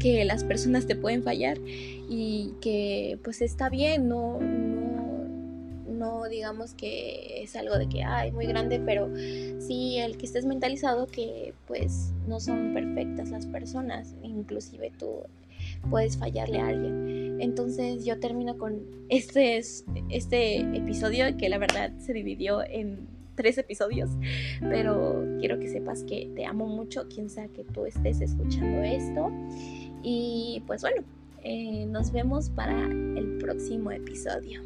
que las personas te pueden fallar y que pues está bien, no, no, digamos que es algo de que, ay, muy grande, pero sí el que estés mentalizado que pues no son perfectas las personas, inclusive tú puedes fallarle a alguien. Entonces yo termino con este, este episodio que la verdad se dividió en tres episodios, pero quiero que sepas que te amo mucho, quien sea que tú estés escuchando esto. Y pues bueno, eh, nos vemos para el próximo episodio.